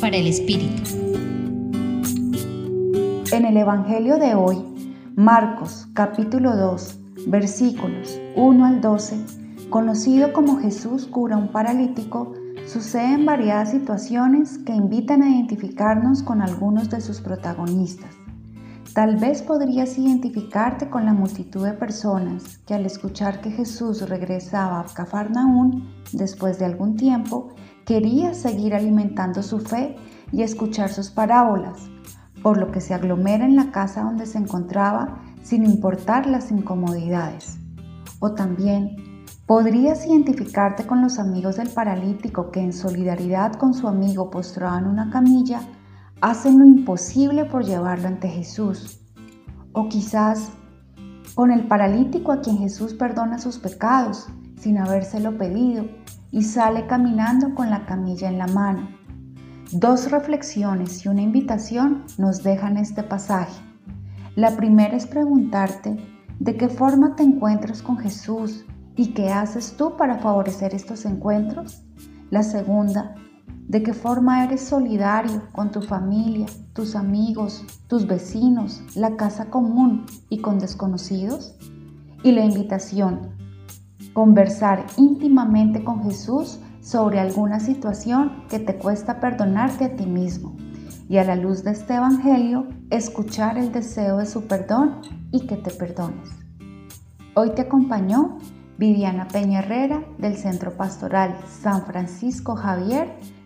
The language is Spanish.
Para el Espíritu. En el Evangelio de hoy, Marcos capítulo 2, versículos 1 al 12, conocido como Jesús cura un paralítico, suceden variadas situaciones que invitan a identificarnos con algunos de sus protagonistas. Tal vez podrías identificarte con la multitud de personas que al escuchar que Jesús regresaba a Cafarnaún después de algún tiempo, quería seguir alimentando su fe y escuchar sus parábolas, por lo que se aglomera en la casa donde se encontraba sin importar las incomodidades. O también podrías identificarte con los amigos del paralítico que en solidaridad con su amigo postrado en una camilla hacen lo imposible por llevarlo ante Jesús. O quizás con el paralítico a quien Jesús perdona sus pecados sin habérselo pedido y sale caminando con la camilla en la mano. Dos reflexiones y una invitación nos dejan este pasaje. La primera es preguntarte de qué forma te encuentras con Jesús y qué haces tú para favorecer estos encuentros. La segunda de qué forma eres solidario con tu familia, tus amigos, tus vecinos, la casa común y con desconocidos. Y la invitación, conversar íntimamente con Jesús sobre alguna situación que te cuesta perdonarte a ti mismo. Y a la luz de este Evangelio, escuchar el deseo de su perdón y que te perdones. Hoy te acompañó Viviana Peña Herrera del Centro Pastoral San Francisco Javier